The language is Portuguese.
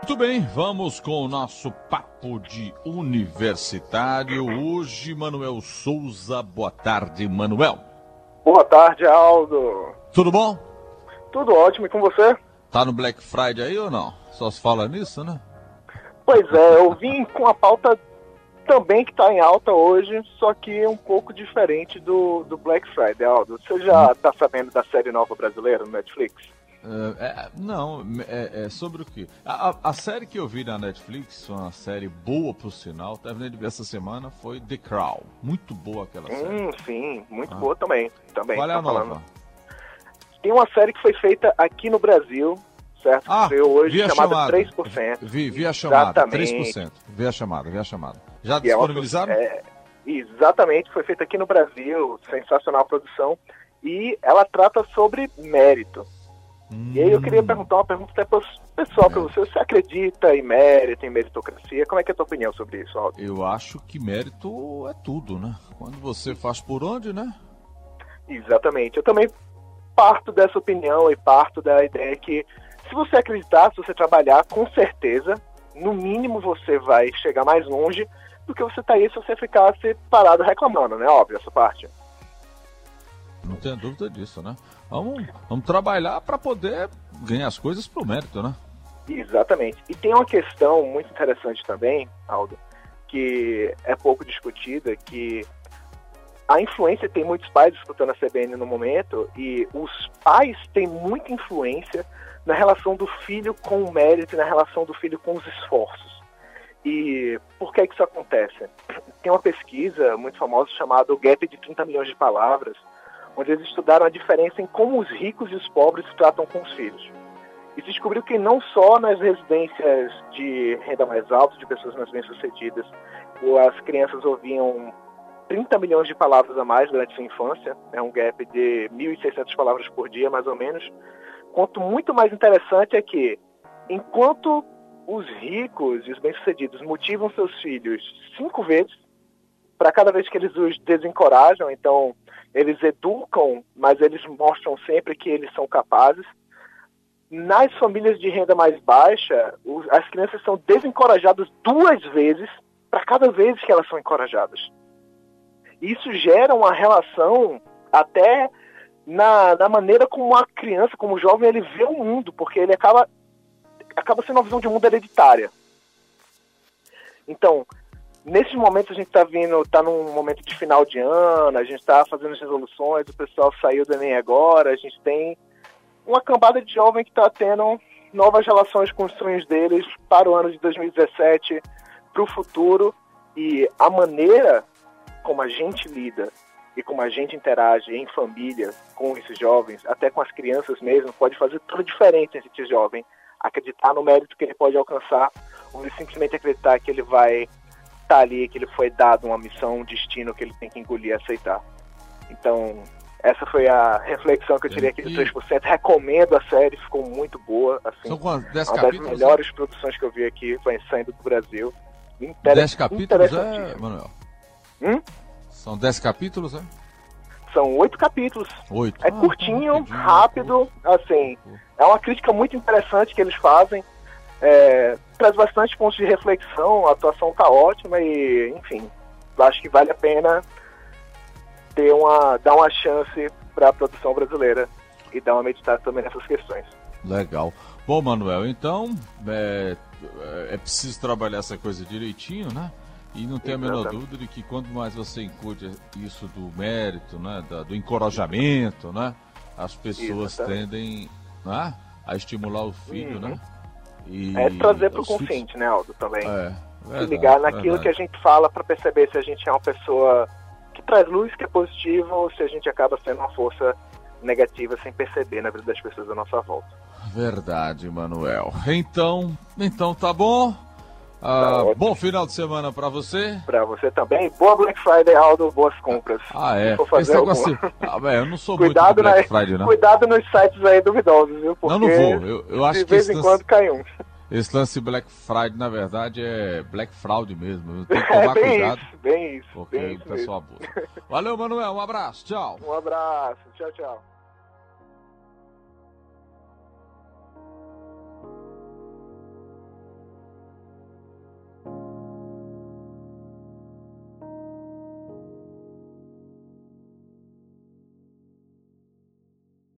Muito bem, vamos com o nosso papo de universitário. Hoje, Manuel Souza. Boa tarde, Manuel. Boa tarde, Aldo. Tudo bom? Tudo ótimo, e com você? Tá no Black Friday aí ou não? Só se fala nisso, né? Pois é, eu vim com a pauta também que está em alta hoje, só que um pouco diferente do, do Black Friday, Aldo. Você já está sabendo da série nova brasileira no Netflix? É, é, não, é, é, sobre o que? A, a, série que eu vi na Netflix, uma série boa por sinal, terminei de ver essa semana, foi The Crown. Muito boa aquela série. Hum, sim, muito ah. boa também. também Qual é a nova? Falando. Tem uma série que foi feita aqui no Brasil, certo? Ah, que hoje, chamada chamada. 3%. Vi, vi a chamada, Exatamente. 3%. Vi a chamada, vi a chamada. Já E disponibilizaram? é, exatamente, foi feita aqui no Brasil, sensacional produção. E ela trata sobre mérito. E aí eu queria Hum. perguntar uma pergunta até pros- pessoal para você. Você acredita em mérito, em meritocracia? Como é que é a tua opinião sobre isso, Aldo? Eu acho que mérito é tudo, né? Quando você faz por onde, né? Exatamente. Eu também parto dessa opinião e parto da ideia que se você acreditar, se você trabalhar, com certeza, no mínimo você vai chegar mais longe do que você tá aí se você ficar se parado reclamando, né? Óbvio, essa parte. Não tenho dúvida disso, né? Vamos, vamos trabalhar para poder ganhar as coisas pro mérito, né? Exatamente. E tem uma questão muito interessante também, Aldo, que é pouco discutida, que a influência tem muitos pais escutando a CBN no momento e os pais têm muita influência na relação do filho com o mérito na relação do filho com os esforços. E por que que isso acontece? Tem uma pesquisa muito famosa chamada O Gap de 30 milhões de palavras, onde eles estudaram a diferença em como os ricos e os pobres tratam com os filhos. E se descobriu que não só nas residências de renda mais alta, de pessoas mais bem-sucedidas, as crianças ouviam 30 milhões de palavras a mais durante sua infância, é um gap de 1.600 palavras por dia, mais ou menos. Quanto muito mais interessante é que, enquanto os ricos e os bem-sucedidos motivam seus filhos cinco vezes, para cada vez que eles os desencorajam, então eles educam, mas eles mostram sempre que eles são capazes. Nas famílias de renda mais baixa, os- as crianças são desencorajadas duas vezes para cada vez que elas são encorajadas. Isso gera uma relação até na, na maneira como a criança, como o jovem, ele vê o mundo, porque ele acaba, acaba sendo uma visão de mundo hereditária. Então, nesses momentos a gente está vindo, está num momento de final de ano, a gente está fazendo as resoluções, o pessoal saiu do Enem agora, a gente tem uma cambada de jovem que está tendo novas relações com os sonhos deles para o ano de 2017, para o futuro, e a maneira como a gente lida e como a gente interage em família com esses jovens, até com as crianças mesmo, pode fazer toda a diferença entre esse jovem. Acreditar no mérito que ele pode alcançar ou simplesmente acreditar que ele vai estar ali, que ele foi dado uma missão, um destino que ele tem que engolir e aceitar. Então, essa foi a reflexão que eu tirei aqui do E- 3%. Recomendo a série, ficou muito boa. Assim, São quantos? 10 uma das capítulos? né? melhores produções que eu vi aqui, saindo do Brasil. Inter... 10 capítulos, é. Manuel? Hum? São 10 capítulos, é? São oito capítulos. 8. É curtinho, rápido, assim. É uma crítica muito interessante que eles fazem. É, traz bastante pontos de reflexão, a atuação tá ótima e, enfim, acho que vale a pena ter uma, dar uma chance para a produção brasileira e dar uma meditada também nessas questões. Legal. Bom, Manuel, então é, é preciso trabalhar essa coisa direitinho, né? E não tem a menor dúvida de que quanto mais você incute isso do mérito, né, da- do encorajamento, né, as pessoas Exatamente. tendem né, a estimular o filho, Uhum. né? E É trazer para o consciente, né, Aldo, também. É, se verdade, ligar naquilo verdade. que a gente fala para perceber se a gente é uma pessoa que traz luz, que é positiva, ou se a gente acaba sendo uma força negativa sem perceber na vida das pessoas à nossa volta. Verdade, Manuel. Então, então tá bom. Ah, Tá bom final de semana pra você. Para você também, boa Black Friday, Aldo, boas compras. Ah, é. Esse negócio. Ah, velho, eu não sou Cuidado, muito Black né? Friday, não. Cuidado nos sites aí duvidosos, viu? Porque Não, não vou. Eu, eu acho de que vez em lance, quando cai um. esse lance Black Friday, na verdade, é Black Fraud mesmo. Tem que É tomar bem cuidado, isso, bem isso. porque Bem o pessoal abusa. Valeu, Manuel. Um abraço. Tchau. Um abraço, tchau, tchau.